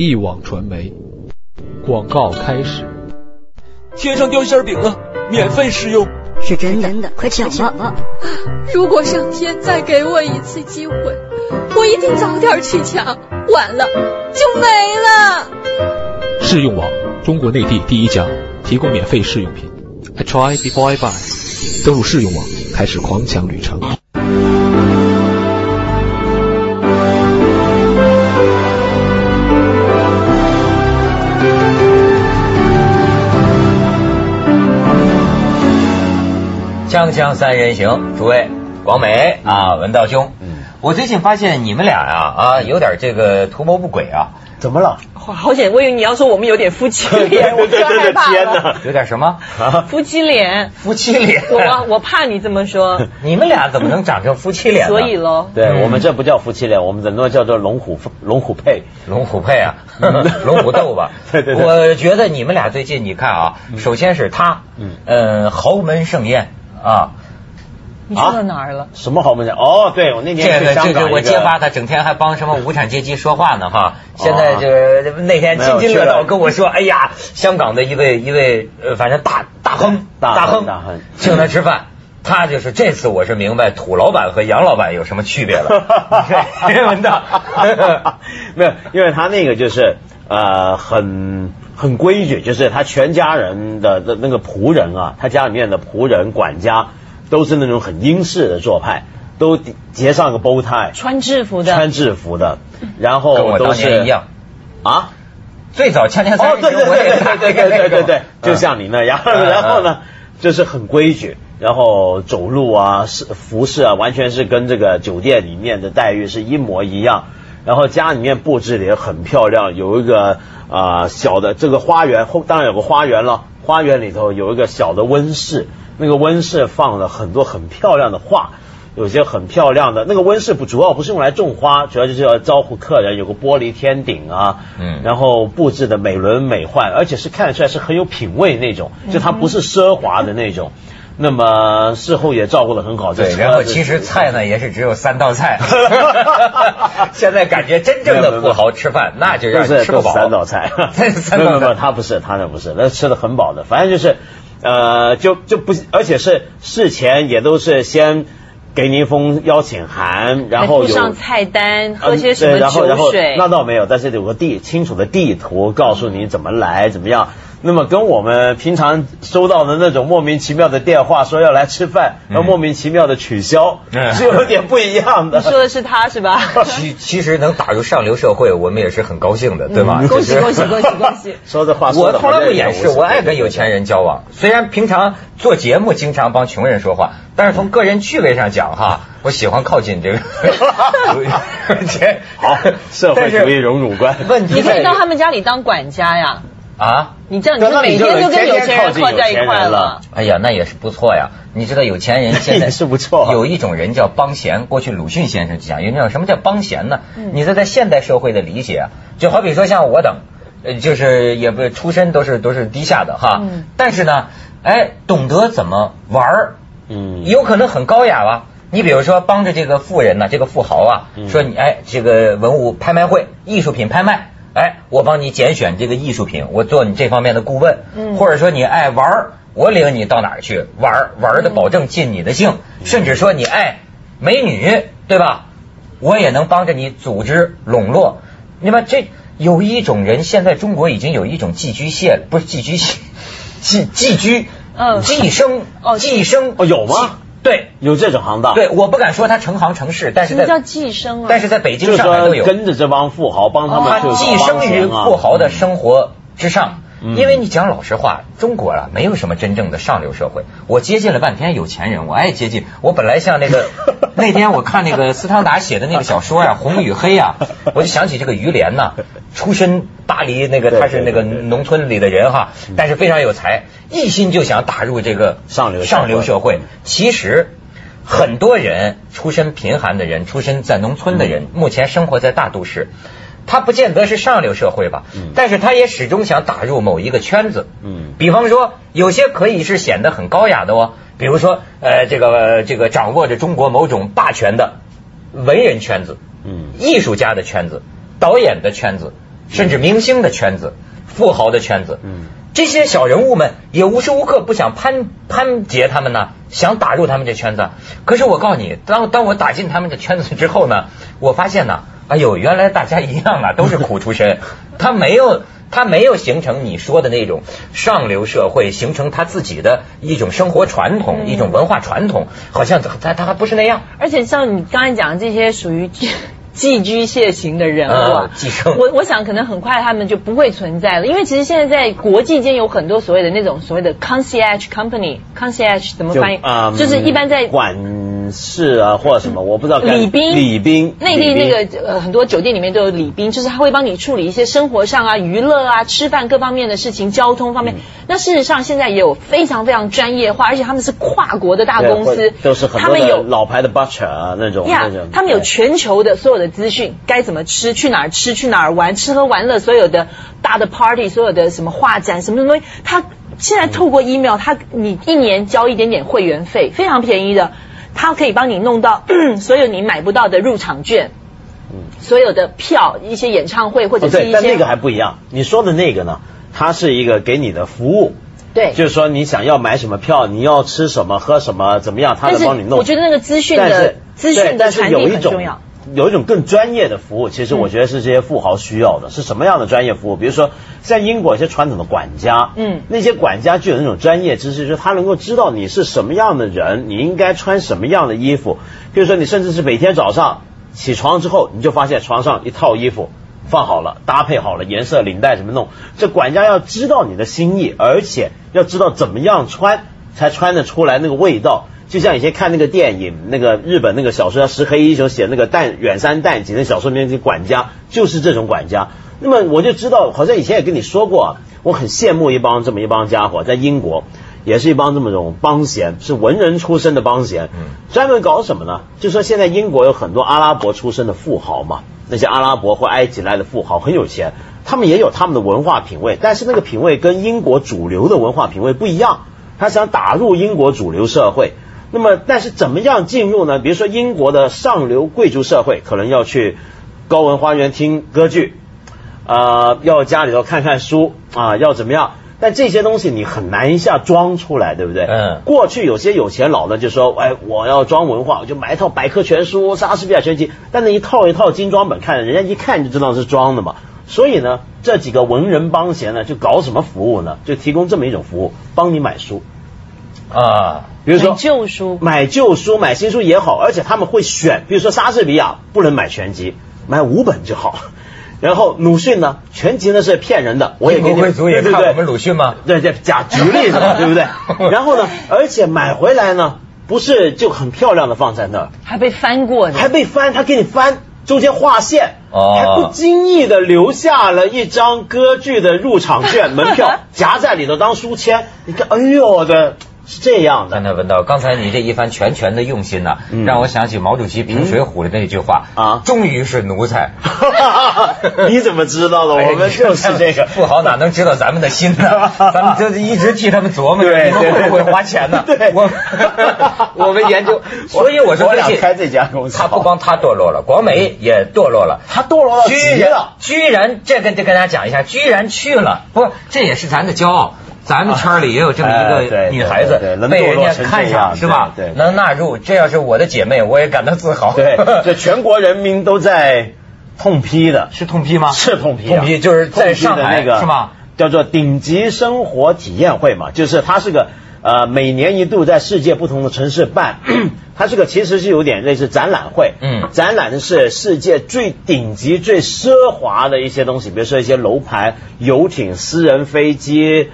一网传媒广告开始。天上掉馅饼了，免费试用。是真的，快抢吧！如果上天再给我一次机会，我一定早点去抢，晚了就没了。试用网，中国内地第一家提供免费试用品。I try before I buy。登录试用网，开始狂抢旅程。锵锵三人行，诸位，广美啊，文道兄，嗯，我最近发现你们俩呀啊，有点这个图谋不轨啊，怎么了？好险！我以为你要说我们有点夫妻 脸，我对害怕天哪，有点什么？夫妻脸，夫妻脸，我我怕你这么说。你们俩怎么能长成夫妻脸呢？所以喽，对我们这不叫夫妻脸，我们整个叫做龙虎龙虎配，龙虎配啊，龙虎斗吧。对对对，我觉得你们俩最近你看啊，首先是他，嗯，呃，豪门盛宴。啊，你说到哪儿了？什么豪门盛哦，对我那天去香港，我揭发他，整天还帮什么无产阶级说话呢哈。现在这那天津津乐道跟我说，哎呀，香港的一位一位呃，反正大大亨大亨大亨请他吃饭，他就是这次我是明白土老板和洋老板有什么区别了。没闻到，没有，因为他那个就是呃，很很规矩，就是他全家人的那那个仆人啊，他家里面的仆人、管家，都是那种很英式的做派，都结上个 bow tie，穿制服的，穿制服的，然后都是一样啊。最早恰恰哦，对对对对对对对，就像你那样。然后呢，就是很规矩，然后走路啊、是服饰啊，完全是跟这个酒店里面的待遇是一模一样。然后家里面布置的也很漂亮，有一个啊小的这个花园后当然有个花园了，花园里头有一个小的温室，那个温室放了很多很漂亮的画，有些很漂亮的那个温室不主要不是用来种花，主要就是要招呼客人，有个玻璃天顶啊，嗯，然后布置的美轮美奂，而且是看得出来是很有品味那种，就它不是奢华的那种。那么事后也照顾的很好，对，然后其实菜呢也是只有三道菜，现在感觉真正的富豪吃饭那就让吃不饱，三道菜，三道菜，他不是，他那不是，那吃的很饱的，反正就是呃，就就不，而且是事前也都是先给您一封邀请函，然后有上菜单，喝些什么酒水，那倒没有，但是有个地清楚的地图告诉你怎么来，怎么样。那么跟我们平常收到的那种莫名其妙的电话说要来吃饭，然后莫名其妙的取消，是有点不一样的。说的是他是吧？其其实能打入上流社会，我们也是很高兴的，对吗？恭喜恭喜恭喜 恭喜！说这话，我从来不掩饰，我爱跟有钱人交往。虽然平常做节目经常帮穷人说话，但是从个人趣味上讲哈，我喜欢靠近这个。好，社会主义荣辱观。问题你可以到他们家里当管家呀。啊，你这样，你每天就跟有钱人靠在一块了。哎呀，那也是不错呀。你知道有钱人现在 是不错，有一种人叫帮闲。过去鲁迅先生讲，有那种什么叫帮闲呢？你在在现代社会的理解，就好比说像我等，呃，就是也不出身都是都是低下的哈。但是呢，哎，懂得怎么玩儿，嗯，有可能很高雅吧。你比如说帮着这个富人呢，这个富豪啊，说你哎，这个文物拍卖会，艺术品拍卖。哎，我帮你拣选这个艺术品，我做你这方面的顾问，嗯，或者说你爱玩，我领你到哪儿去玩，玩的保证尽你的兴，甚至说你爱美女，对吧？我也能帮着你组织笼络。那么这有一种人，现在中国已经有一种寄居蟹了，不是寄居蟹，寄寄居，嗯，寄生，哦，寄生，哦，有吗？对，有这种行当。对，我不敢说他成行成市，但是什么叫寄生啊？但是在北京、上海都有，跟着这帮富豪帮他们，他寄生于富豪的生活之上。因为你讲老实话，中国啊没有什么真正的上流社会。我接近了半天有钱人，我爱接近。我本来像那个 那天我看那个斯汤达写的那个小说呀，《红与黑》啊，我就想起这个于连呐，出身巴黎那个他是那个农村里的人哈，但是非常有才，一心就想打入这个上流上流社会。其实很多人出身贫寒的人，出身在农村的人，目前生活在大都市。他不见得是上流社会吧，但是他也始终想打入某一个圈子。嗯，比方说有些可以是显得很高雅的哦，比如说呃这个这个掌握着中国某种霸权的文人圈子，嗯，艺术家的圈子、导演的圈子，甚至明星的圈子、富豪的圈子，嗯，这些小人物们也无时无刻不想攀攀结他们呢，想打入他们这圈子。可是我告诉你，当当我打进他们的圈子之后呢，我发现呢，哎呦，原来大家一样啊，都是苦出身，他没有。他没有形成你说的那种上流社会，形成他自己的一种生活传统、一种文化传统，好像他他还不是那样。而且像你刚才讲的这些属于寄 居蟹型的人物，寄生。我我想可能很快他们就不会存在了，因为其实现在在国际间有很多所谓的那种所谓的 concierge company，concierge 怎么翻译？就是一般在管。是啊，或者什么，我不知道。礼宾，礼宾，内地那个呃很多酒店里面都有礼宾，就是他会帮你处理一些生活上啊、娱乐啊、吃饭各方面的事情，交通方面。那事实上现在也有非常非常专业化，而且他们是跨国的大公司，都是很多有老牌的 butcher 啊那种。呀，他们有全球的所有的资讯，该怎么吃，去哪儿吃，去哪儿玩，吃喝玩乐，所有的大的 party，所有的什么画展，什么什么东西，他现在透过 email，他你一年交一点点会员费，非常便宜的。他可以帮你弄到 所有你买不到的入场券，所有的票，一些演唱会或者是一些。但那个还不一样。你说的那个呢？它是一个给你的服务。对。就是说你想要买什么票，你要吃什么喝什么怎么样，他能帮你弄。我觉得那个资讯的资讯的传递很重要。有一种更专业的服务，其实我觉得是这些富豪需要的。是什么样的专业服务？比如说，在英国一些传统的管家，嗯，那些管家具有那种专业知识，就是他能够知道你是什么样的人，你应该穿什么样的衣服。比如说，你甚至是每天早上起床之后，你就发现床上一套衣服放好了，搭配好了，颜色、领带怎么弄。这管家要知道你的心意，而且要知道怎么样穿才穿得出来那个味道。就像以前看那个电影，那个日本那个小说叫《石黑一雄》写那个淡远山淡景的小说里面的管家就是这种管家。那么我就知道，好像以前也跟你说过，我很羡慕一帮这么一帮家伙，在英国也是一帮这么种帮闲，是文人出身的帮闲，专门搞什么呢？就说现在英国有很多阿拉伯出身的富豪嘛，那些阿拉伯或埃及来的富豪很有钱，他们也有他们的文化品味，但是那个品味跟英国主流的文化品味不一样，他想打入英国主流社会。那么，但是怎么样进入呢？比如说，英国的上流贵族社会可能要去高文花园听歌剧，啊，要家里头看看书啊，要怎么样？但这些东西你很难一下装出来，对不对？嗯。过去有些有钱佬呢，就说，哎，我要装文化，我就买一套百科全书、莎士比亚全集，但那一套一套精装本看，人家一看就知道是装的嘛。所以呢，这几个文人帮闲呢，就搞什么服务呢？就提供这么一种服务，帮你买书啊。比如说旧书，买旧书、买新书也好，而且他们会选，比如说莎士比亚不能买全集，买五本就好。然后鲁迅呢，全集呢是骗人的，我也给你贵族也看我们鲁迅吗？对对，假举例子嘛，对不对？然后呢，而且买回来呢，不是就很漂亮的放在那儿，还被翻过呢，还被翻，他给你翻，中间划线，还不经意的留下了一张歌剧的入场券 门票，夹在里头当书签。你看，哎呦我的。是这样的，刚才文道，刚才你这一番拳拳的用心呢，让我想起毛主席评水浒的那句话啊，终于是奴才。你怎么知道的？我们就是这个富豪哪能知道咱们的心呢？咱们就一直替他们琢磨，你们会不会花钱呢？对，我 我们研究，所以我说，开这家公司，他不光他堕落了，广美也堕落了，他堕落了，居然居然这跟这跟大家讲一下，居然去了，不，这也是咱的骄傲。咱们圈里也有这么一个女孩子，被人家看上是吧？能纳入，这要是我的姐妹，我也感到自豪。对，这全国人民都在痛批的，是痛批吗？是痛批，痛批就是在上海那个是吗？叫做顶级生活体验会嘛，就是它是个呃每年一度在世界不同的城市办，它这个其实是有点类似展览会。嗯，展览的是世界最顶级、最奢华的一些东西，比如说一些楼盘、游艇、私人飞机。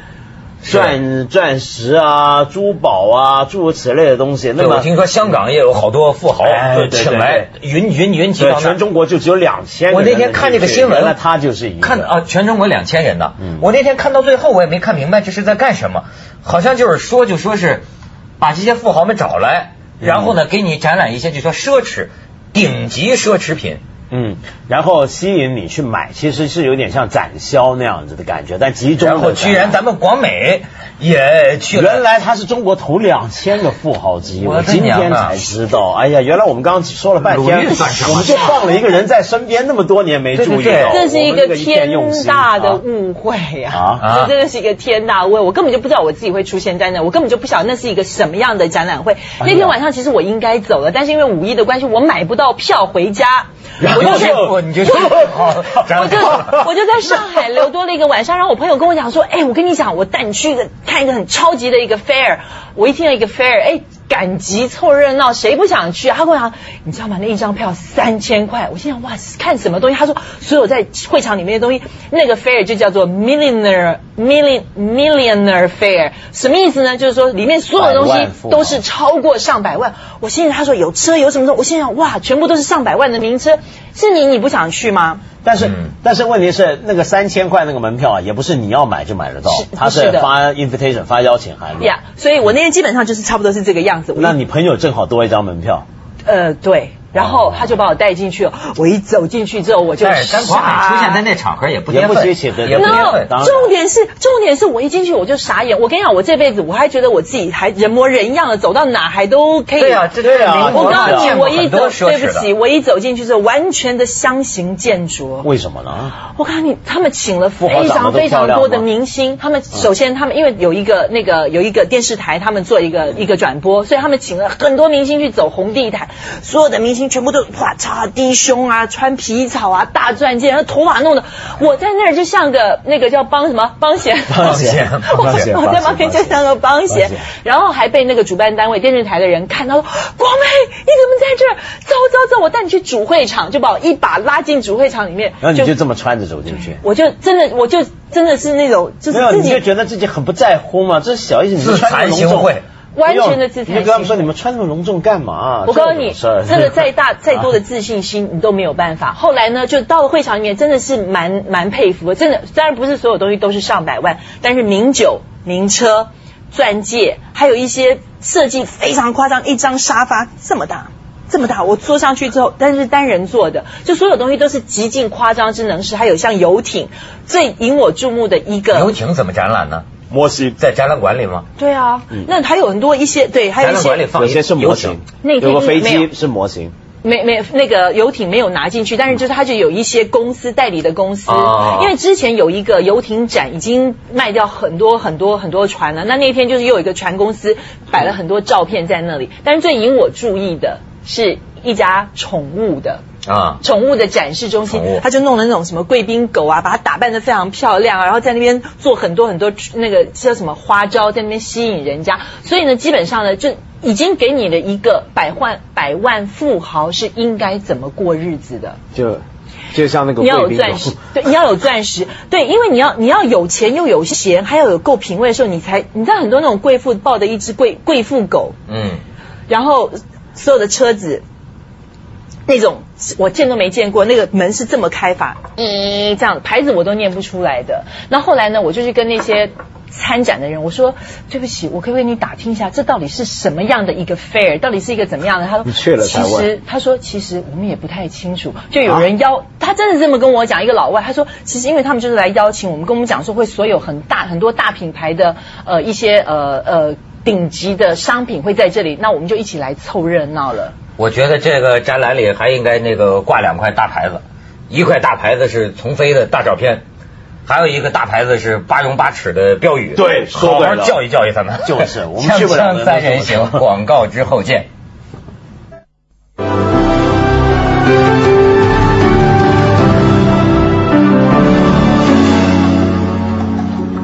钻钻石啊，珠宝啊，诸如此类的东西。那我听说香港也有好多富豪请来云云云集到全中国就只有两千。我那天看这个新闻，那他就是一看啊，全中国两千人呢。我那天看到最后，我也没看明白这是在干什么。好像就是说，就说是把这些富豪们找来，然后呢，给你展览一些，就说奢侈、顶级奢侈品。嗯，然后吸引你去买，其实是有点像展销那样子的感觉，但集中的然后居然咱们广美也去了，原来他是中国头两千个富豪之一，我我今天才知道。哎呀，原来我们刚刚说了半天，我们就放了一个人在身边那么多年没注意到，这是一个天大的啊误会呀、啊？这真的是一个天大误会，我根本就不知道我自己会出现在那，我根本就不晓得那是一个什么样的展览会。哎那天晚上其实我应该走了，但是因为五一的关系，我买不到票回家，我就在就你就去好展我就览我就在上海留多了一个晚上，然后我朋友跟我讲说，哎，我跟你讲，我带你去一个看一个很超级的一个 fair。我一听到一个 fair，哎，赶集凑热闹，谁不想去啊？他跟我讲，你知道吗？那一张票三千块。我心想，哇，看什么东西？他说，所有在会场里面的东西，那个 fair 就叫做 millionaire million millionaire fair，什么意思呢？就是说里面所有东西都是超过上百万。我心里他说有车有什么的，我心想，哇，全部都是上百万的名车，是你你不想去吗？但是、嗯但是问题是，那个三千块那个门票啊，也不是你要买就买得到是，他是是发 invitation 发邀请函的。呀所以我那天基本上就是差不多是这个样子。那你朋友正好多一张门票，呃对，然后他就把我带进去了。我一走进去之后，我就但是咱广美出现在那场合也不也不重点是重点是我一进去我就傻眼。我跟你讲，我这辈子我还觉得我自己还人模人样的，走到哪还都可以。对啊，这对啊我告诉你，我一走，对不起，我一走进去之后，完全的相形见绌。为什么呢？我告诉你，他们请了非常非常多的明星。他们首先，他们因为有一个那个有一个电视台，他们做一个一个转播，所以他们请了很多明星去走红地毯。所有的明星全部都哇嚓低胸啊，穿皮草啊，大钻戒，然后头发弄的，我在那儿就像个那个叫帮什么帮闲，帮闲我帮闲 我在旁边就像个帮帮闲闲，然后还被那个主办单位电视台的人看到说，广美你怎么在这儿？走走走，我带你去主会场，就把我一把拉进主会场里面，然后你就这么穿着走进去。我就真的，我就真的是那种，就是没有，自己你就觉得自己很不在乎嘛？这是小意思，你就自穿那么惭隆重形秽，完全的自惭你就跟他们说，你们穿那么隆重干嘛？我告诉你，这种事儿真的再大 再多的自信心，你都没有办法。后来呢，就到了会场里面，真的是蛮蛮佩服的。真的，虽然不是所有东西都是上百万，但是名酒、名车、钻戒，还有一些设计非常夸张，一张沙发这么大。这么大，我坐上去之后，但是单人坐的，就所有东西都是极尽夸张之能事。还有像游艇，最引我注目的一个游艇怎么展览呢？摩西，在展览馆里吗？对啊，那还有很多一些对，还有一展览馆里些放一有些是模型，那天有个飞机是模型。没没那个游艇没有拿进去，但是就是它就有一些公司代理的公司，哦。因为之前有一个游艇展已经卖掉很多很多很多船了，那那天就是又有一个船公司摆了很多照片在那里，但是最引我注意的是一家宠物的。啊，宠物的展示中心他就弄了那种什么贵宾狗啊，把它打扮得非常漂亮啊，然后在那边做很多很多那个叫什么花招，在那边吸引人家。所以呢，基本上呢，就已经给你的一个百万百万富豪是应该怎么过日子的。就就像那个你要有钻石，对，你要有钻石，对，因为你要你要有钱又有闲，还要有够品味的时候，你才你知道很多那种贵妇抱的一只贵贵妇狗，嗯，然后所有的车子那种我见都没见过，那个门是这么开法，咦，这样牌子我都念不出来的。那后来呢，我就去跟那些参展的人我说，对不起，我可不可以跟你打听一下，这到底是什么样的一个 fair，到底是一个怎么样的？他说，你去了其实他说其实我们也不太清楚，就有人邀、他真的这么跟我讲，一个老外，他说其实因为他们就是来邀请我们，跟我们讲说会所有很大很多大品牌的呃一些呃呃顶级的商品会在这里，那我们就一起来凑热闹了。我觉得这个展览里还应该那个挂两块大牌子，一块大牌子是丛飞的大照片，还有一个大牌子是八荣八耻的标语。对好好教育教育他们。就是我们去不了三人行，广告之后见。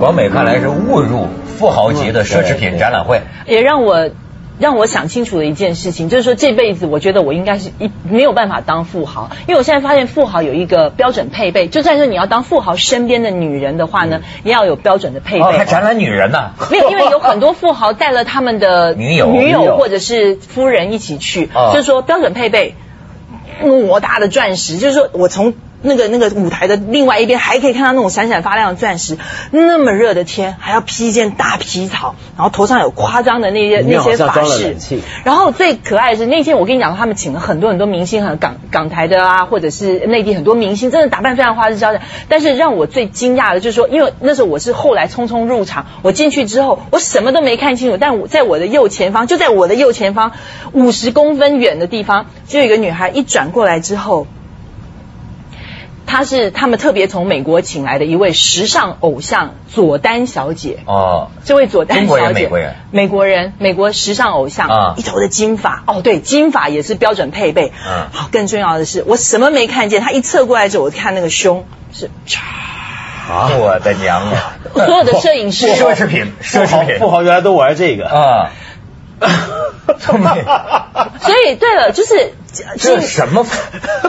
广美看来是误入富豪级的奢侈品展览会。也让我让我想清楚了一件事情，就是说这辈子我觉得我应该是一没有办法当富豪，因为我现在发现富豪有一个标准配备，就算是你要当富豪身边的女人的话呢，也要有标准的配备。哦，还展览女人呢？没有，因为有很多富豪带了他们的 女友女女友友或者是夫人一起去，哦就是说标准配备，莫大的钻石，就是说我从那个那个舞台的另外一边还可以看到那种闪闪发亮的钻石。那么热的天，还要披一件大皮草，然后头上有夸张的那些那些发饰。然后最可爱的是那天我跟你讲，他们请了很多很多明星，很港港台的啊，或者是内地很多明星，真的打扮非常花枝招展。但是让我最惊讶的就是说，因为那时候我是后来匆匆入场，我进去之后我什么都没看清楚，但我在我的右前方，就在我的右前方五十公分远的地方，就有一个女孩一转过来之后。她是他们特别从美国请来的一位时尚偶像佐丹小姐。哦，这位佐丹小姐，美国人，美国人，美国时尚偶像啊，一头的金发。哦，对，金发也是标准配备，嗯，好，更重要的是我什么没看见，她一侧过来之后，我看那个胸是，啊，我的娘啊，所有的摄影师，奢侈品，奢侈品，富豪原来都玩这个啊。所以，对了，就是这什么？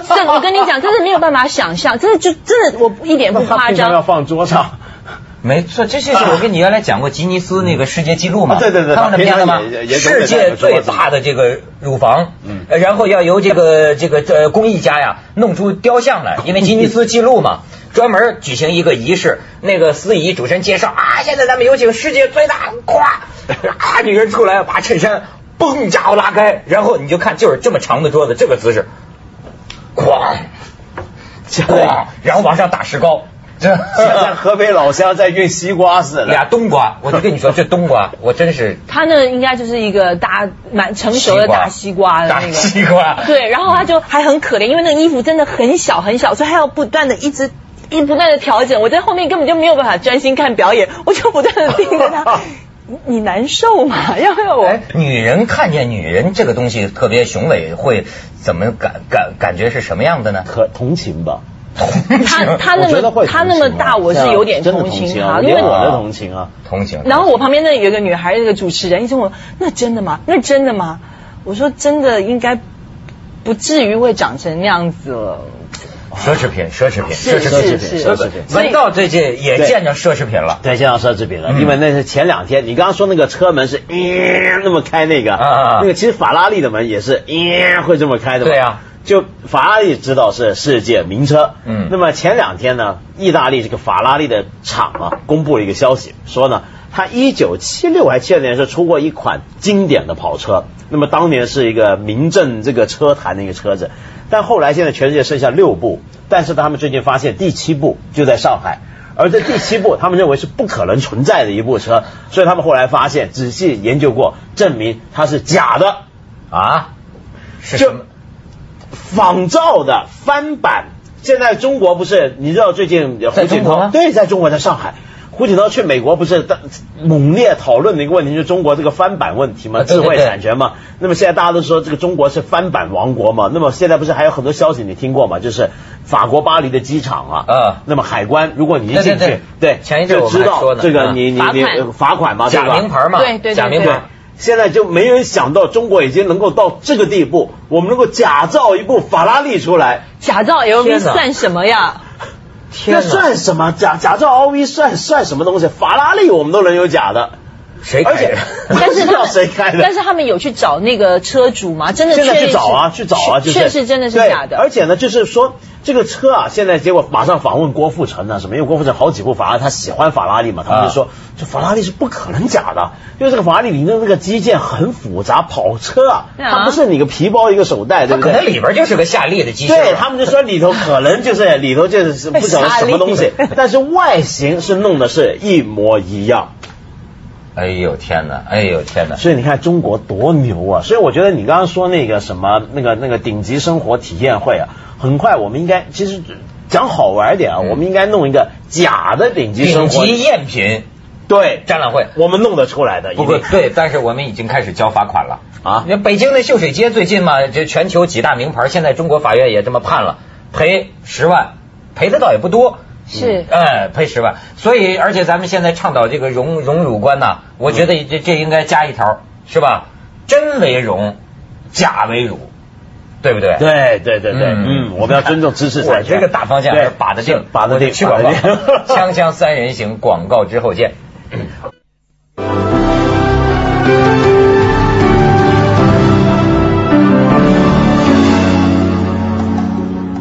这我跟你讲，真的没有办法想象，真的就真的，我一点不夸张。要放桌上，没错，这就是我跟你原来讲过吉尼斯那个世界纪录嘛？对对对，看过那片子吗？世界最大的这个乳房，嗯，然后要由这个这个呃工艺家呀弄出雕像来，因为吉尼斯纪录嘛，专门举行一个仪式，那个司仪主持人介绍啊，现在咱们有请世界最大，咵，啊，女人出来把衬衫。嘣！家伙拉开，然后你就看，就是这么长的桌子，这个姿势，哐，哐，然后往上打石膏，这像河北老乡在运西瓜似的。俩冬瓜，我就跟你说，这冬瓜，我真是。他那应该就是一个大蛮成熟的大西瓜的那个西瓜。对，然后他就还很可怜，因为那个衣服真的很小很小，所以他要不断的一直一不断的调整。我在后面根本就没有办法专心看表演，我就不断的盯着他。你难受吗？要不要我？女人看见女人这个东西特别雄伟，会怎么感感感觉是什么样的呢？可同情吧。他他那么他那么大，我是有点同情他，因为我的同情啊，同情。然后我旁边那有一个女孩，那个主持人一直问我：“那真的吗？那真的吗？”我说：“真的，应该不至于会长成那样子了。”奢侈品，奢侈品，奢侈品，奢侈品。文道最近也见着奢侈品了，对，见到奢侈品了。因为那是前两天，你刚刚说那个车门是咦那么开那个，那个其实法拉利的门也是咦会这么开的。对呀，就法拉利知道是世界名车。嗯。那么前两天呢，意大利这个法拉利的厂啊，公布了一个消息，说呢，它一九七六还七二年是出过一款经典的跑车，那么当年是一个名震这个车坛的一个车子。但后来现在全世界剩下六部，但是他们最近发现第七部就在上海，而这第七部他们认为是不可能存在的一部车，所以他们后来发现仔细研究过，证明它是假的啊，是？仿造的翻版。现在中国不是你知道最近胡锦涛对，在中国在上海。胡锦涛去美国不是猛烈讨论的一个问题，就是中国这个翻版问题嘛，智慧产权嘛。那么现在大家都说这个中国是翻版王国嘛。那么现在不是还有很多消息你听过吗？就是法国巴黎的机场啊，啊，那么海关如果你一进去，对，前一阵就知道这个你你你罚款嘛，假名牌嘛，对对假名牌。现在就没人想到中国已经能够到这个地步，我们能够假造一部法拉利出来，假造 LV 算什么呀？那算什么？假假造 O V 算算什么东西？法拉利我们都能有假的，谁开的 但是他谁开的？但是他们有去找那个车主吗？真的现在去找啊，去找啊，确实真的是假的。而且呢，就是说这个车啊，现在结果马上访问郭富城呢，什么？因为郭富城好几部法拉，他喜欢法拉利嘛，他们就说这法拉利是不可能假的，因为这个法拉利里面那个机件很复杂，跑车啊，它不是你个皮包一个手袋，对不对？可能里边就是个夏利的机械。对他们就说里头可能就是里头就是不晓得什么东西，但是外形是弄的是一模一样。哎呦天哪！哎呦天哪！所以你看中国多牛啊！所以我觉得你刚刚说那个什么那个那个顶级生活体验会啊，很快我们应该其实讲好玩一点啊，我们应该弄一个假的顶级生活顶级赝品对展览会，我们弄得出来的。不过对，但是我们已经开始交罚款了啊！你北京那秀水街最近嘛，这全球几大名牌，现在中国法院也这么判了，赔十万，赔的倒也不多。是，哎，赔十万，所以而且咱们现在倡导这个荣荣辱观呐，我觉得这这应该加一条，是吧？真为荣，假为辱，对不对？对对对对，嗯，我们要尊重知识产权，这个大方向是把得定，把得定，去广告，锵锵三人行，广告之后见。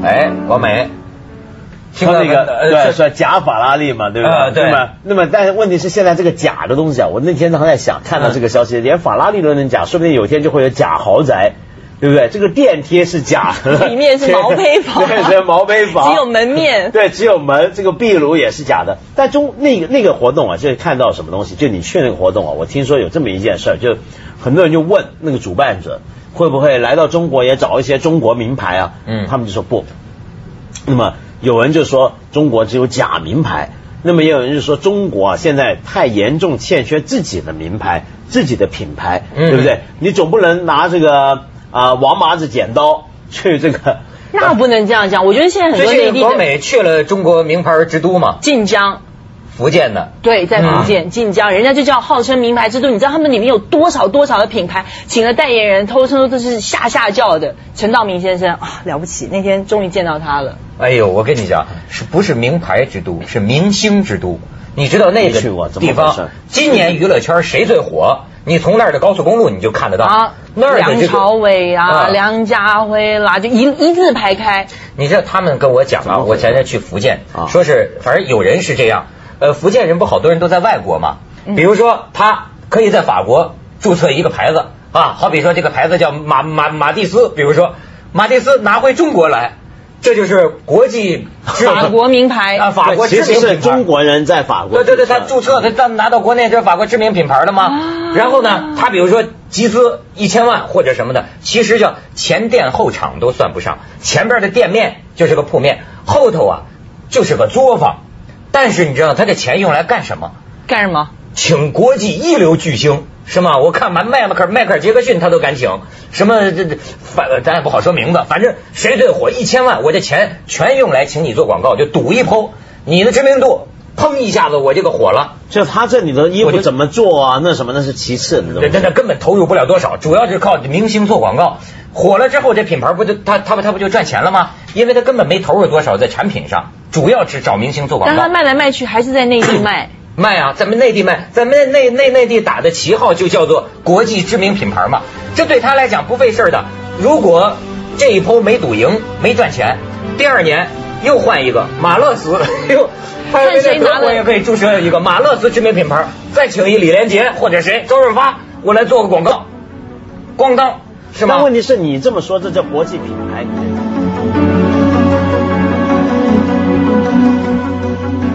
哎，王美。说那个对说假法拉利嘛，对不对？对。那么那么，但是问题是现在这个假的东西啊，我那天常在想，看到这个消息，连法拉利都能假，说不定有一天就会有假豪宅。对不对？这个电梯是假的，里面是毛坯房，对，是毛坯房，只有门面，对，只有门。这个壁炉也是假的。但中那个那个活动啊，就是看到什么东西？就你去那个活动啊，我听说有这么一件事儿，就很多人就问那个主办者，会不会来到中国也找一些中国名牌啊？嗯，他们就说不。那么有人就说中国只有假名牌，那么也有人就说中国啊现在太严重欠缺自己的名牌、自己的品牌，对不对？你总不能拿这个。啊，王麻子剪刀 去这个，那不能这样讲。我觉得现在很多内地国美去了中国名牌之都嘛，晋江，福建的。对，在福建晋江，人家就叫号称名牌之都。你知道他们里面有多少多少的品牌，请了代言人，偷偷都是下下叫的。陈道明先生啊，了不起，那天终于见到他了。哎呦，我跟你讲，是不是名牌之都，是明星之都？你知道那个地方，今年娱乐圈谁最火？你从那儿的高速公路你就看得到啊，那儿梁朝伟啊，梁家辉啦，就一一字排开。你知道他们跟我讲啊，我前天去福建，说是反正有人是这样，呃，福建人不好多人都在外国嘛，比如说他可以在法国注册一个牌子啊，好比说这个牌子叫马马马蒂斯，比如说马蒂斯拿回中国来。这就是国际法国名牌啊，法国其实是中国人在法国。对对对，他注册他他拿到国内这是法国知名品牌了吗？然后呢，他比如说集资一千万或者什么的，其实叫前店后厂都算不上，前边的店面就是个铺面，后头啊就是个作坊。但是你知道他这钱用来干什么？干什么？请国际一流巨星。是吗？我看完迈克迈克尔杰克逊他都敢请，什么这这反咱也不好说名字，反正谁最火一千万，我这钱全用来请你做广告，就赌一抛，你的知名度砰一下子我这个火了。就他这里的衣服怎么做啊？那什么那是其次的，那那根本投入不了多少，主要是靠明星做广告，火了之后这品牌不就他他不他不就赚钱了吗？因为他根本没投入多少在产品上，主要只找明星做广告。但他卖来卖去还是在内地卖。卖啊，咱们内地卖，咱们内内内地打的旗号就叫做国际知名品牌嘛，这对他来讲不费事的。如果这一波没赌赢，没赚钱，第二年又换一个马勒斯，又看谁拿我也可以注册一个马勒斯知名品牌，再请一李连杰或者谁周润发，我来做个广告，咣当，是吗？但问题是你这么说，这叫国际品牌。